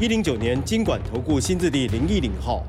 一零九年经管投顾新字第零一零号。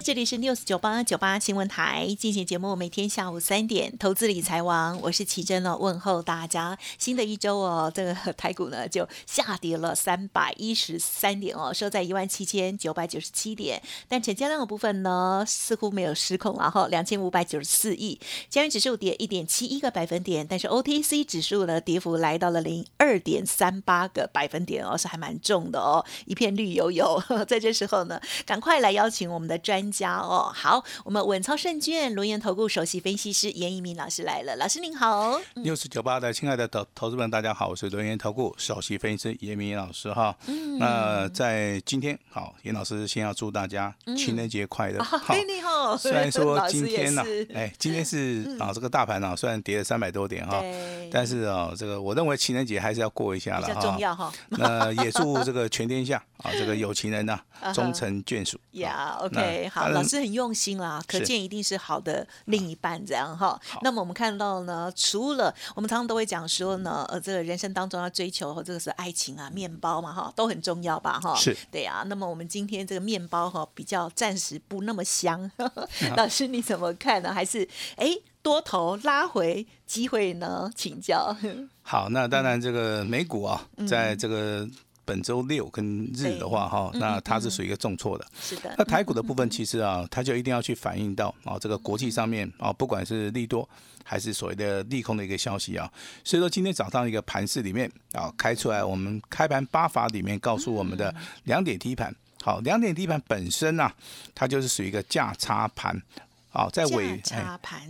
这里是 News 九八九八新闻台进行节目，每天下午三点，投资理财王，我是奇珍哦，问候大家。新的一周哦，这个台股呢就下跌了三百一十三点哦，收在一万七千九百九十七点。但成交量的部分呢，似乎没有失控，然后两千五百九十四亿。加元指数跌一点七一个百分点，但是 OTC 指数呢，跌幅来到了零二点三八个百分点哦，是还蛮重的哦，一片绿油油。在这时候呢，赶快来邀请我们的专家哦，好，我们稳操胜券轮研投顾首席分析师严一鸣老师来了，老师您好。六十九八的亲爱的投投资们，大家好，我是轮研投顾首席分析师严明老师哈。嗯，那在今天，好，严老师先要祝大家情人节快乐。好，你好。虽然说今天呢，哎，今天是啊，这个大盘呢虽然跌了三百多点哈，但是啊，这个我认为情人节还是要过一下了哈。重要哈。那也祝这个全天下啊，这个有情人呢 终成眷属。呀，OK，好。老师很用心啦，可见一定是好的另一半这样哈。那么我们看到呢，除了我们常常都会讲说呢，呃，这个人生当中要追求这个是爱情啊，面包嘛哈，都很重要吧哈。是，对啊。那么我们今天这个面包哈，比较暂时不那么香。老师你怎么看呢？还是哎多头拉回机会呢？请教。好，那当然这个美股啊，在这个。本周六跟日的话，哈，那它是属于一个重挫的。是的。那台股的部分，其实啊，它就一定要去反映到啊，这个国际上面啊，不管是利多还是所谓的利空的一个消息啊。所以说，今天早上一个盘市里面啊，开出来，我们开盘八法里面告诉我们的两点低盘。好，两点低盘本身啊，它就是属于一个价差盘。好，在尾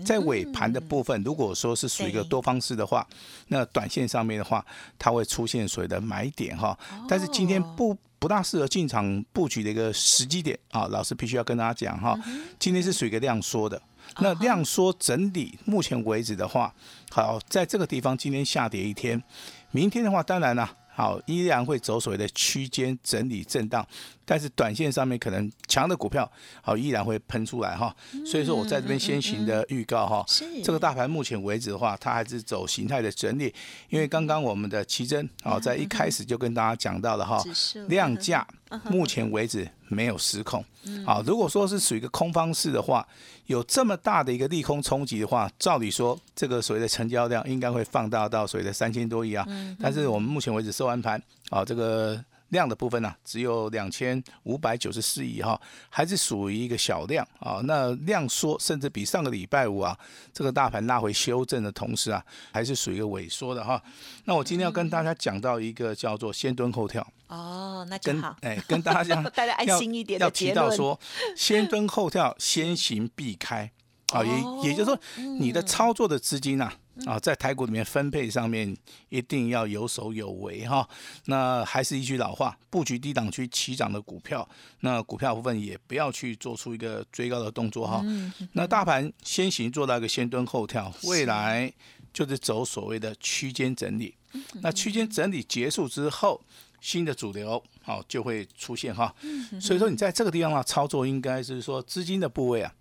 在尾盘的部分，如果说是属于一个多方式的话，那短线上面的话，它会出现所谓的买点哈。但是今天不不大适合进场布局的一个时机点啊，老师必须要跟大家讲哈，今天是属于一个量缩的，那量缩整理，目前为止的话，好，在这个地方今天下跌一天，明天的话，当然了。好，依然会走所谓的区间整理震荡，但是短线上面可能强的股票，好依然会喷出来哈。所以说我在这边先行的预告哈，这个大盘目前为止的话，它还是走形态的整理，因为刚刚我们的奇珍啊在一开始就跟大家讲到了哈，量价目前为止没有失控。啊，如果说是属于一个空方式的话，有这么大的一个利空冲击的话，照理说这个所谓的成交量应该会放大到所谓的三千多亿啊。但是我们目前为止收完盘，啊，这个。量的部分呢，只有两千五百九十四亿哈，还是属于一个小量啊。那量缩，甚至比上个礼拜五啊，这个大盘拉回修正的同时啊，还是属于一个萎缩的哈。那我今天要跟大家讲到一个叫做先蹲后跳哦，那就好，哎，跟大家讲，大家安心一点要提到说，先蹲后跳，先行避开啊，也也就是说，你的操作的资金呐。啊，在台股里面分配上面一定要有守有为哈。那还是一句老话，布局低档区起涨的股票，那股票部分也不要去做出一个追高的动作哈。那大盘先行做到一个先蹲后跳，未来就是走所谓的区间整理。那区间整理结束之后，新的主流好就会出现哈。所以说你在这个地方啊操作，应该是说资金的部位啊，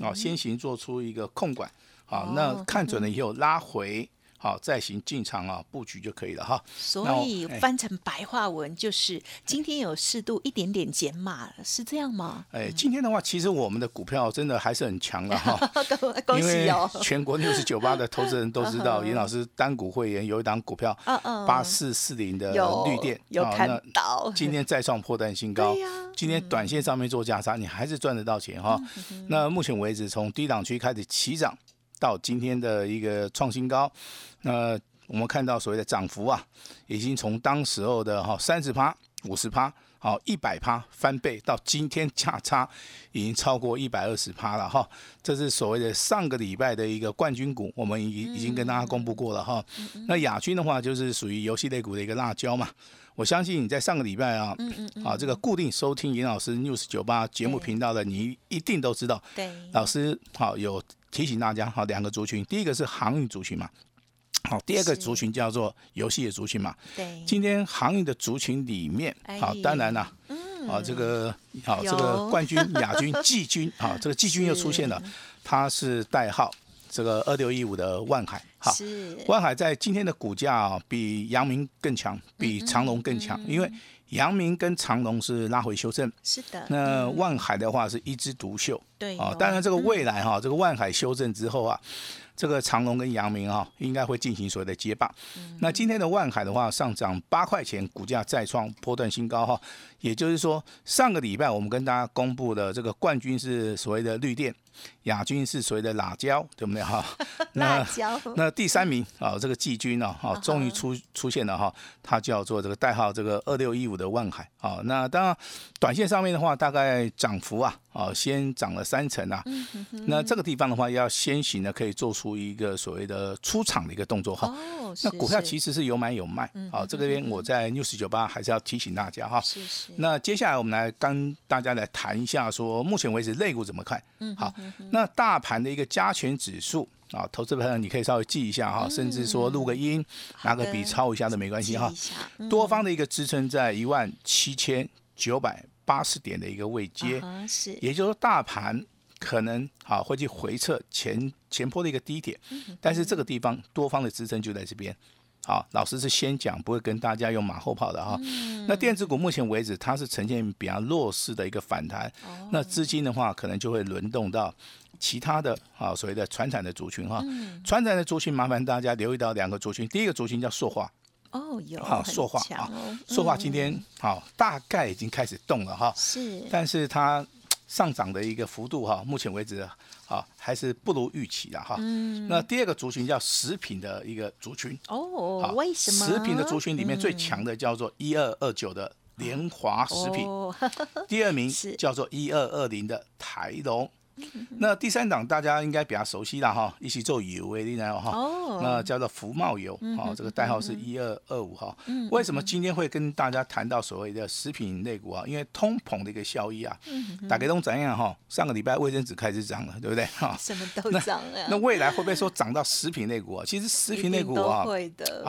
啊先行做出一个控管。好，那看准了以后拉回。好，再行进场啊，布局就可以了哈。所以翻成白话文就是今天有适度一点点减码，是这样吗？哎，今天的话，其实我们的股票真的还是很强的哈。恭喜哦！全国六十九八的投资人都知道，严老师单股会员有一档股票，八四四零的绿电，有看到。今天再创破蛋新高，今天短线上面做价差，你还是赚得到钱哈。那目前为止，从低档区开始起涨。到今天的一个创新高，那我们看到所谓的涨幅啊，已经从当时候的哈三十趴、五十趴、好一百趴翻倍，到今天价差已经超过一百二十趴了哈。这是所谓的上个礼拜的一个冠军股，我们已已经跟大家公布过了哈。那亚军的话，就是属于游戏类股的一个辣椒嘛。我相信你在上个礼拜啊，嗯嗯嗯，啊，这个固定收听严老师 news 九八节目频道的，你一定都知道，对，老师好有提醒大家，哈两个族群，第一个是航运族群嘛，好，第二个族群叫做游戏的族群嘛。对，今天航运的族群里面，好哎，当然啦，嗯。啊，这个好，这个冠军、亚军、季军，啊，这个季军又出现了，它是代号这个二六一五的万海，好。是，万海在今天的股价啊，比阳明更强，比长隆更强，因为阳明跟长隆是拉回修正，是的，那万海的话是一枝独秀啊对哦。当然，这个未来哈，这个万海修正之后啊，这个长隆跟阳明啊，应该会进行所谓的接棒。那今天的万海的话，上涨八块钱，股价再创波段新高哈。也就是说，上个礼拜我们跟大家公布的这个冠军是所谓的绿电，亚军是所谓的辣椒，对不对哈？辣那椒，那第三名啊，这个季军呢，哈，终于出出现了哈，它叫做这个代号这个二六一五的万海啊。那当然，短线上面的话，大概涨幅啊，啊，先涨了三成啊。那这个地方的话，要先行呢，可以做出一个所谓的出场的一个动作哈。哦，那股票其实是有买有卖，好，这个边我在 news 九八还是要提醒大家哈。是是，那接下来我们来跟大家来谈一下，说目前为止类股怎么看？嗯好，那大盘的一个加权指数啊，投资朋友你可以稍微记一下哈，甚至说录个音，拿个笔抄一下都没关系哈多方的一个支撑在一万七千九百八十点的一个位阶，啊哈是，也就是说大盘可能啊会去回撤前前坡的一个低点，嗯但是这个地方多方的支撑就在这边。好，老师是先讲，不会跟大家用马后炮的哈。嗯那电子股目前为止，它是呈现比较弱势的一个反弹，哦那资金的话，可能就会轮动到其他的啊所谓的传产的族群哈。嗯传产的族群，麻烦大家留意到两个族群，第一个族群叫塑化，哦有好，很塑化啊强哦，塑化今天好大概已经开始动了哈。是，但是它上涨的一个幅度哈，目前为止啊还是不如预期的哈。嗯那第二个族群叫食品的一个族群，哦好，为什么食品的族群里面最强的叫做一二二九的联华食品，哦 第二名叫做一二二零的台龙。那第三档大家应该比较熟悉了哈，一起做油为例呢哈，哦那叫做福茂油，哦，这个代号是一二二五哈。为什么今天会跟大家谈到所谓的食品类股啊？因为通膨的一个效益啊，打给东怎样哈？上个礼拜卫生纸开始涨了，对不对哈？什么都涨啊，那未来会不会说涨到食品类股啊？其实食品类股啊，，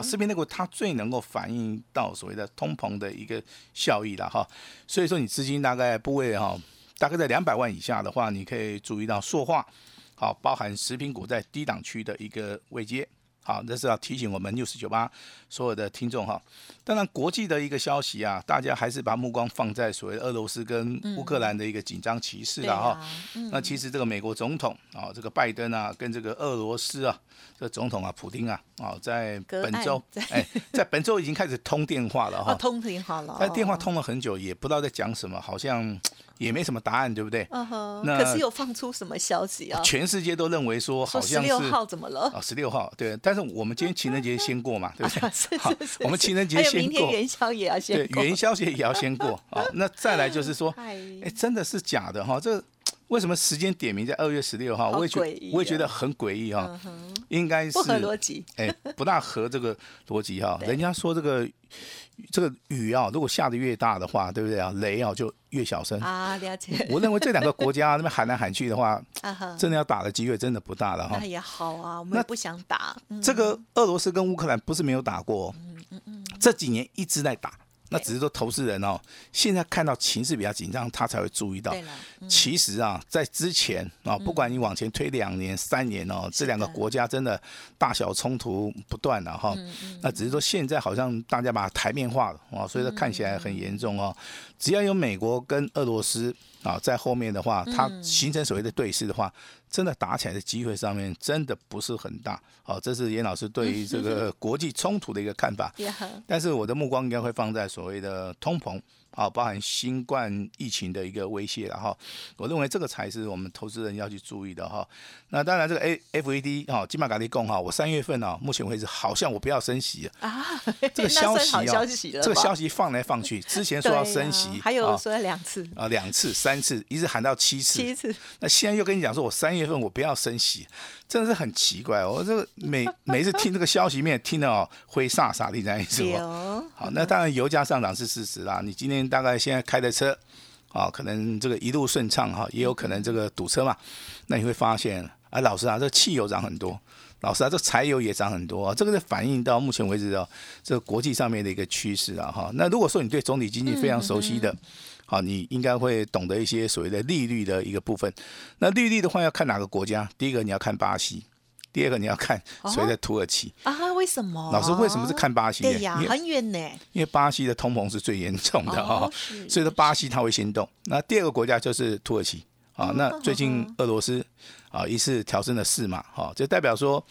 食品类股它最能够反映到所谓的通膨的一个效益了哈。所以说你资金大概部位哈，大概在两百万以下的话，你可以注意到塑化，好，包含食品股在低档区的一个位阶。好，这是要提醒我们六四九八所有的听众哈。当然，国际的一个消息啊，大家还是把目光放在所谓俄罗斯跟乌克兰的一个紧张局势对了哈。啊，嗯那其实这个美国总统啊，这个拜登啊，跟这个俄罗斯啊，这个总统啊，普丁啊，啊，在本周在，哎，在本周已经开始通电话了哦，哈。通挺好了，但电话通了很久，也不知道在讲什么，好像也没什么答案，对不对？嗯哼，那可是有放出什么消息啊？全世界都认为说好像是说十六号怎么了？啊，十六号对，但是我们今天情人节先过嘛，对不对？是好是是，我们情人节先过，明天元宵也要先对，过，元宵节也要先过啊。那再来就是说，哎，真的是假的哈？这为什么时间点名在二月十六号？我也觉我也觉哦得很诡异哈应该是不合逻辑，哎，不大合这个逻辑哈。人家说这个这个雨啊，如果下的越大的话，对不对啊？雷啊就越小声。啊，了解，我认为这两个国家那边喊来喊去的话，真的要打的机会真的不大了哈那。也好啊，我们也不想打，嗯这个俄罗斯跟乌克兰不是没有打过哦，这几年一直在打。那只是说投资人哦，现在看到情势比较紧张，他才会注意到其实啊，在之前啊，不管你往前推两年、三年哦，这两个国家真的大小冲突不断了哈。嗯那只是说现在好像大家把台面化了啊，所以说看起来很严重哦。只要有美国跟俄罗斯啊在后面的话，它形成所谓的对峙的话，真的打起来的机会上面真的不是很大。好，这是严老师对于这个国际冲突的一个看法。但是我的目光应该会放在所谓的通膨，啊，包含新冠疫情的一个威胁了哈。我认为这个才是我们投资人要去注意的哈。那当然，这个 A F E D 哈，金马卡利贡哈，我三月份啊，目前为止好像我不要升息，啊，这个 消息啊这个消息放来放去，之前说要升息，还有啊说两次、啊两次、三次，一直喊到七次，七次，那现在又跟你讲说，我三三月份我不要升息，真的是很奇怪。我这个每 每次听这个消息面，听得哦灰煞煞的，这样意思？哦，好，那当然油价上涨是事实啦。你今天大概现在开的车，啊，可能这个一路顺畅哈，也有可能这个堵车嘛。那你会发现，啊，老师啊，这汽油涨很多，老师啊，这柴油也涨很多啊。这个是反映到目前为止的这个国际上面的一个趋势啊哈。那如果说你对总体经济非常熟悉的，好，你应该会懂得一些所谓的利率的一个部分。那利率的话要看哪个国家？第一个你要看巴西，第二个你要看所谓的土耳其。啊，为什么？老师为什么是看巴西呢？对呀，很远呢。因为巴西的通膨是最严重的哈、哦所以说巴西它会先动。那第二个国家就是土耳其啊，那最近俄罗斯啊一次调升了四码，哈、就代表说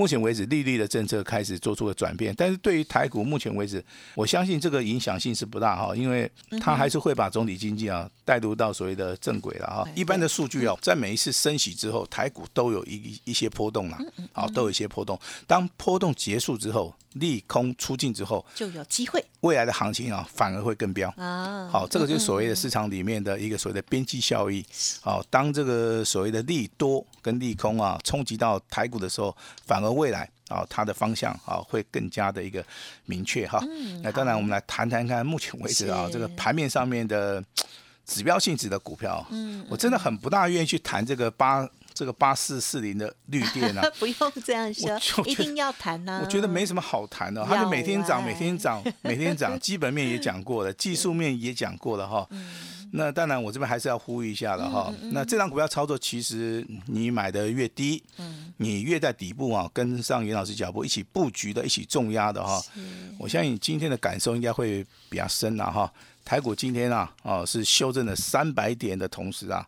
目前为止利率的政策开始做出了转变。但是对于台股目前为止，我相信这个影响性是不大哈，因为它还是会把总体经济啊带入到所谓的正轨了哈。一般的数据哦，在每一次升息之后，台股都有一一些波动啦，好，都有一些波动。当波动结束之后，利空出尽之后，就有机会未来的行情啊，反而会更飙。啊。好，这个就是所谓的市场里面的一个所谓的边际效益。好，当这个所谓的利多跟利空啊冲击到台股的时候，反而未来啊它的方向啊会更加的一个明确哈。那当然，我们来谈谈看目前为止啊是这个盘面上面的指标性质的股票。嗯，我真的很不大愿意去谈这个八这个八四四零的绿电啊。不用这样说一定要谈呐。我觉得没什么好谈的，它就每天涨，每天涨，每天涨，基本面也讲过了，技术面也讲过了哈。那当然，我这边还是要呼吁一下了哈。那这张股票操作，其实你买的越低，你越在底部啊，跟上袁老师脚步一起布局的，一起重压的哈。我相信今天的感受应该会比较深了哈。台股今天啊，哦是修正了三百点的同时啊，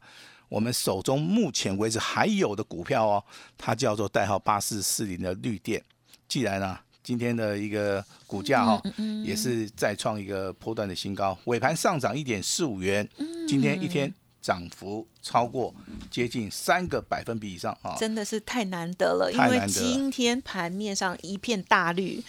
我们手中目前为止还有的股票哦，它叫做代号八四四零的绿电。既然呢、今天的一个股价哈、也是再创一个波段的新高，尾盘上涨一点四五元，今天一天涨幅超过接近三个百分比以上啊。真的是太难得了，因为今天盘面上一片大绿，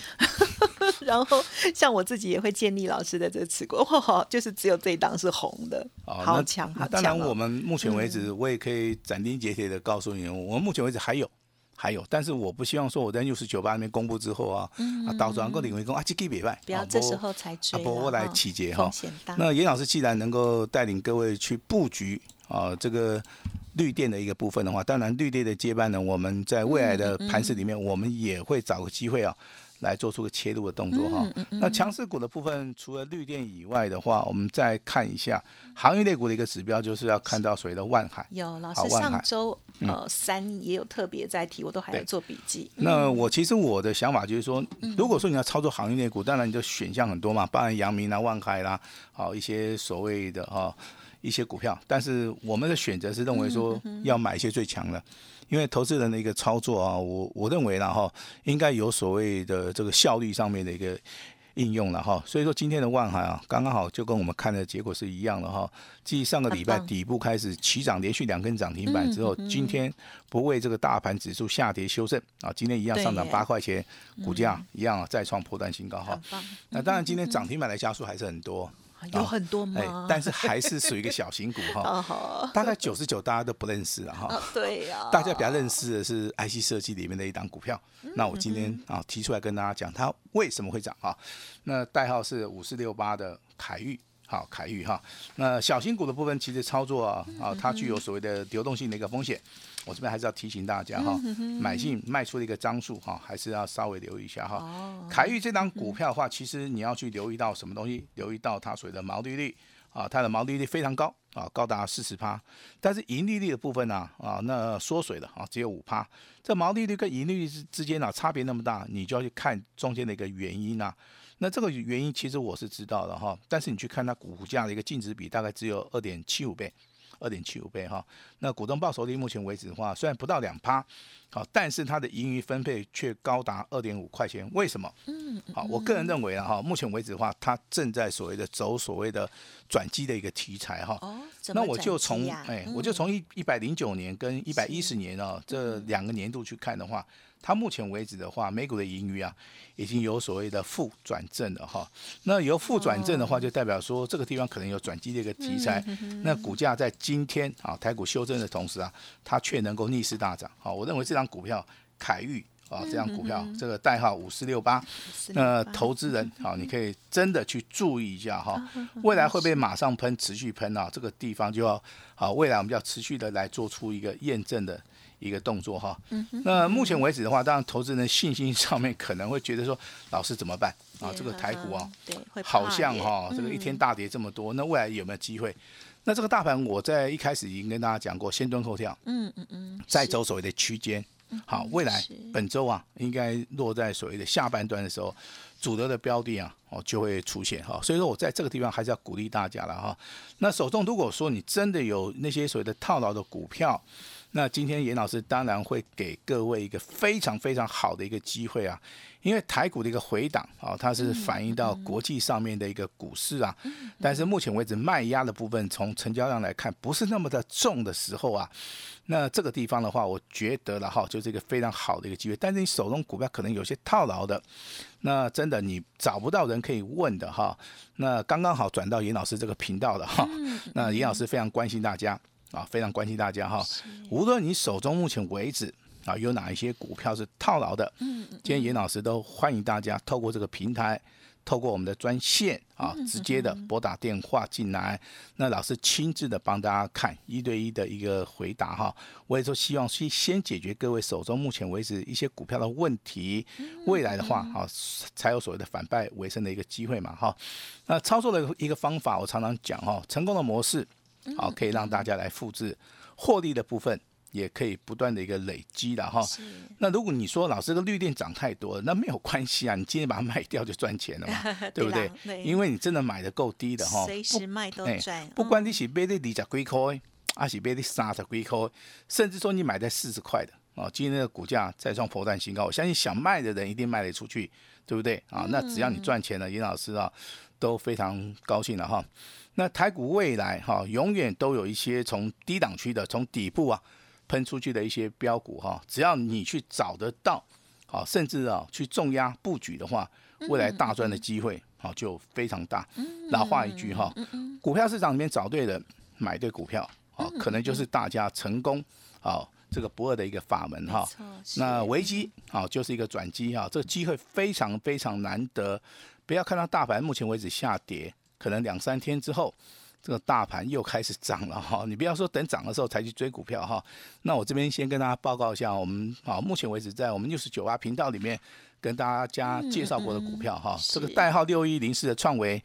然后像我自己也会建立老师的这个持股，哇，就是只有这一档是红的，好强好那当然，我们目前为止，我也可以斩钉截铁的告诉你，我们目前为止还有。还有，但是我不希望说我在六十九八那边公布之后啊，啊，到时候能够领回工啊，这个别拜，不要啊这时候才追啊不，我来哈起节哈。那严老师既然能够带领各位去布局啊这个绿电的一个部分的话，当然绿电的接班人，我们在未来的盘市里面，我们也会找个机会啊。来做出个切入的动作哈。那强势股的部分，除了绿电以外的话，我们再看一下行业类股的一个指标，就是要看到所谓的万海。有老师上周呃三也有特别在提，我都还有做笔记。那我其实我的想法就是说，嗯如果说你要操作行业类股，当然你就选项很多嘛，包含阳明啦、万海啦，好一些所谓的哈一些股票，但是我们的选择是认为说嗯要买一些最强的。因为投资人的一个操作啊，我我认为啦哈，应该有所谓的这个效率上面的一个应用了哈，所以说今天的万海啊，刚刚好就跟我们看的结果是一样的哈。继上个礼拜底部开始起涨，连续两根涨停板之后，今天不为这个大盘指数下跌修正啊，今天一样上涨八块钱，股价一样啊再创破断新高哈。那当然今天涨停板的家数还是很多，有很多哎吗？，但是还是属于一个小型股 哈，大概九十九大家都不认识了哈。啊，对呀，大家比较认识的是 IC 设计里面的一档股票。那我今天啊提出来跟大家讲，它为什么会涨啊？那代号是五四六八的凯域。好，凯域哈，那小型股的部分其实操作啊，啊，它具有所谓的流动性的一个风险，我这边还是要提醒大家哈，买进卖出的一个张数哈，还是要稍微留意一下哈。凯域这张股票的话，其实你要去留意到什么东西？留意到它所谓的毛利率啊，它的毛利率非常高啊，高达四十趴，但是盈利率的部分呢啊，那缩水了啊，只有五趴。这毛利率跟盈利率之之间啊差别那么大，你就要去看中间的一个原因啊。那这个原因其实我是知道的哈，但是你去看它股价的一个净值比，大概只有二点七五倍。二点七五倍哈，那股东报酬率目前为止的话，虽然不到两趴，好，但是它的盈余分配却高达二点五块钱，为什么？嗯，好，我个人认为啊哈，目前为止的话，它正在所谓的走所谓的转机的一个题材哈。哦，怎那我就从哎，嗯我就从一一百零九年跟一百一十年啊这两个年度去看的话，它目前为止的话，美股的盈余啊，已经有所谓的负转正了哈。那由负转正的话，就代表说这个地方可能有转机的一个题材。那股价在今天啊，台股修正的同时啊，它却能够逆势大涨。好，我认为这张股票凯域啊，这张股票这个代号五四六八，那投资人啊，你可以真的去注意一下哈，未来会不会马上喷，持续喷啊？这个地方就要啊，未来我们要持续的来做出一个验证的。一个动作哈，那目前为止的话，当然投资人信心上面可能会觉得说，老师怎么办？啊？这个台股啊，对，好像哈，这个一天大跌这么多，那未来有没有机会？那这个大盘我在一开始已经跟大家讲过，先蹲后跳，嗯嗯嗯，再走所谓的区间，好，未来本周啊，应该落在所谓的下半段的时候，主流的标的啊，哦就会出现哈，所以说我在这个地方还是要鼓励大家了哈。那手中如果说你真的有那些所谓的套牢的股票，那今天严老师当然会给各位一个非常非常好的一个机会啊，因为台股的一个回档啊，它是反映到国际上面的一个股市啊，但是目前为止卖压的部分从成交量来看不是那么的重的时候啊，那这个地方的话，我觉得了哈，就是一个非常好的一个机会。但是你手中股票可能有些套牢的，那真的你找不到人可以问的哈，那刚刚好转到严老师这个频道的哈，那严老师非常关心大家。啊，非常关心大家哈。无论你手中目前为止啊有哪一些股票是套牢的，嗯，今天严老师都欢迎大家透过这个平台，透过我们的专线啊，直接的拨打电话进来，那老师亲自的帮大家看一对一的一个回答哈。我也说希望先先解决各位手中目前为止一些股票的问题，未来的话啊才有所谓的反败为胜的一个机会嘛哈。那操作的一个方法，我常常讲哈，成功的模式。好，可以让大家来复制获利的部分，也可以不断的一个累积的哈。那如果你说老师个绿电涨太多了，那没有关系啊，你今天把它卖掉就赚钱了嘛，对不对？因为你真的买的够低的哈，随时卖都赚。不管你是买的二十几块，还是买的三十几块，甚至说你买在四十块的哦，今天的股价再创破断新高，我相信想卖的人一定卖得出去，对不对啊？那只要你赚钱了，严老师啊都非常高兴了哈。那台股未来哈，永远都有一些从低档区的、从底部啊喷出去的一些标股哈，只要你去找得到，好，甚至啊去重压布局的话，未来大赚的机会好就非常大。老话一句哈，股票市场里面找对人，买对股票，啊，可能就是大家成功啊这个不二的一个法门哈。那危机啊就是一个转机哈，这个机会非常非常难得，不要看到大盘目前为止下跌。可能两三天之后，这个大盘又开始涨了哈。你不要说等涨的时候才去追股票哈。那我这边先跟大家报告一下，我们啊目前为止在我们六十九啊频道里面跟大家介绍过的股票哈。这个代号六一零四的创维，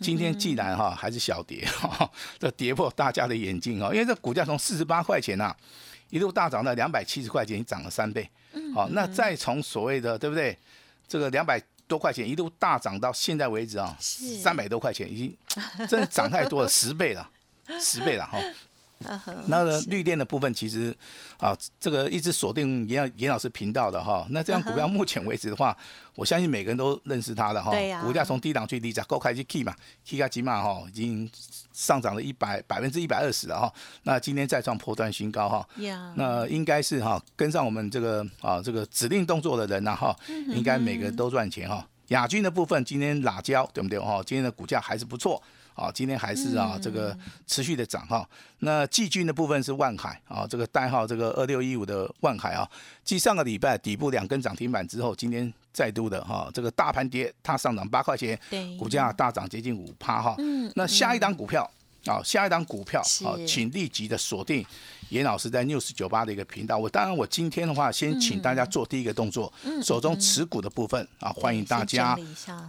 今天既然哈还是小跌 哈，这跌破大家的眼镜哈。因为这股价从四十八块钱呐一路大涨到两百七十块钱，涨了三倍。好，那再从所谓的对不对？这个两百。多块钱一度大涨到现在为止啊，三百多块钱已经真的涨太多了，十倍了，十倍了哈。那个绿电的部分，其实啊，这个一直锁定严严老师频道的哈。那这样股票目前为止的话，我相信每个人都认识它的哈。股价从低档去低价高开去 key 嘛，key 价起码哈已经上涨了一百百分之一百二十了哈。那今天再创破断新高哈。那应该是哈跟上我们这个啊这个指令动作的人呐哈，应该每个人都赚钱哈。亚军的部分今天辣椒对不对哈？今天的股价还是不错。啊，今天还是啊，这个持续的涨哈。那季军的部分是万海啊，这个代号这个二六一五的万海啊，继上个礼拜底部两根涨停板之后，今天再度的哈，这个大盘跌，它上涨八块钱，股价大涨接近五趴哈。嗯，那下一档股票。好，下一档股票，好，请立即的锁定严老师在 news 九八的一个频道。我当然，我今天的话，先请大家做第一个动作，手中持股的部分啊，欢迎大家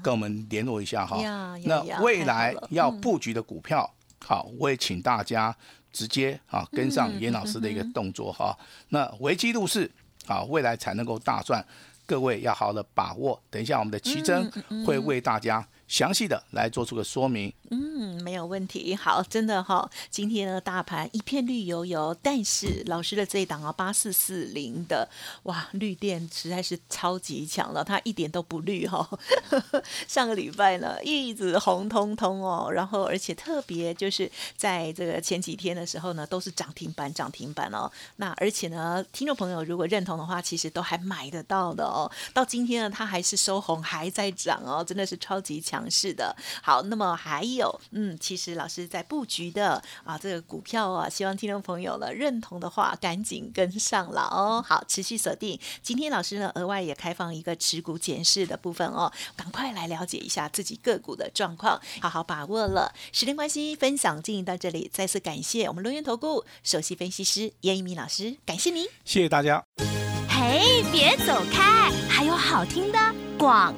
跟我们联络一下哈。那未来要布局的股票，好，我也请大家直接啊跟上严老师的一个动作哈。那危机入市，啊，未来才能够大赚，各位要好好的把握。等一下，我们的奇珍会为大家。详细的来做出个说明，嗯，没有问题。好，真的哈、今天的大盘一片绿油油，但是老师的这一档啊八四四零的哇绿电实在是超级强了，它一点都不绿哈、上个礼拜呢一直红彤彤哦，然后而且特别就是在这个前几天的时候呢都是涨停板涨停板哦。那而且呢，听众朋友如果认同的话，其实都还买得到的哦。到今天呢，它还是收红，还在涨哦，真的是超级强势的。好，那么还有，嗯，其实老师在布局的啊，这个股票啊，希望听众朋友呢认同的话，赶紧跟上了哦。好，持续锁定。今天老师呢，额外也开放一个持股检视的部分哦，赶快来了解一下自己个股的状况，好好把握了。时间关系，分享进行到这里，再次感谢我们龙源投顾首席分析师严一鸣老师，感谢您。谢谢大家。嘿，别走开，还有好听的广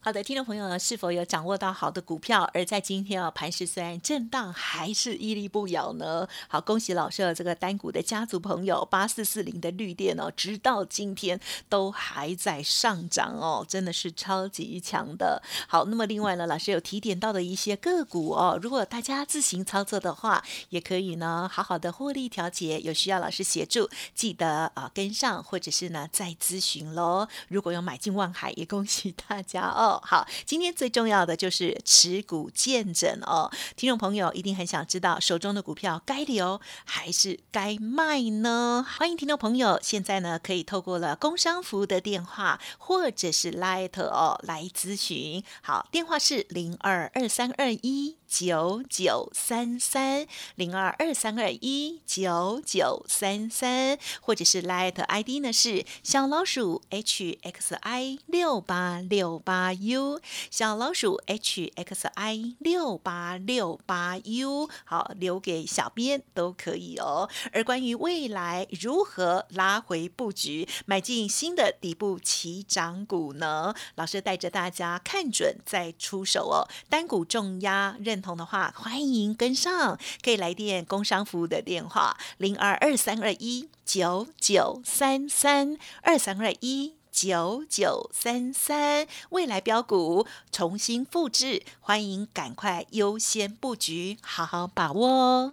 好的，听众朋友呢，是否有掌握到好的股票？而在今天啊，盘石虽然震荡，还是屹立不摇呢？好，恭喜老师的这个单股的家族朋友，八四四零的绿电哦，直到今天都还在上涨哦，真的是超级强的。好，那么另外呢，老师有提点到的一些个股哦，如果大家自行操作的话，也可以呢，好好的获利调节。有需要老师协助，记得啊跟上，或者是呢再咨询喽。如果有买进望海，也恭喜大家哦。好，今天最重要的就是持股见证哦。听众朋友一定很想知道，手中的股票该留还是该卖呢？欢迎听众朋友现在呢可以透过了工商服务的电话或者是 Light 哦来咨询。好，电话是零二二三二一。九九三三零二二三二一九九三三，或者是 Light ID 呢是小老鼠 H X I 六八六八 U 小老鼠 H X I 六八六八 U，好留给小编都可以哦。而关于未来如何拉回布局，买进新的底部起涨股呢？老师带着大家看准再出手哦，单股重压认同的话，欢迎跟上，可以来电工商服务的电话零二二三二一九九三三二三二一。九九三三，未来标股重新复制，欢迎赶快优先布局，好好把握哦。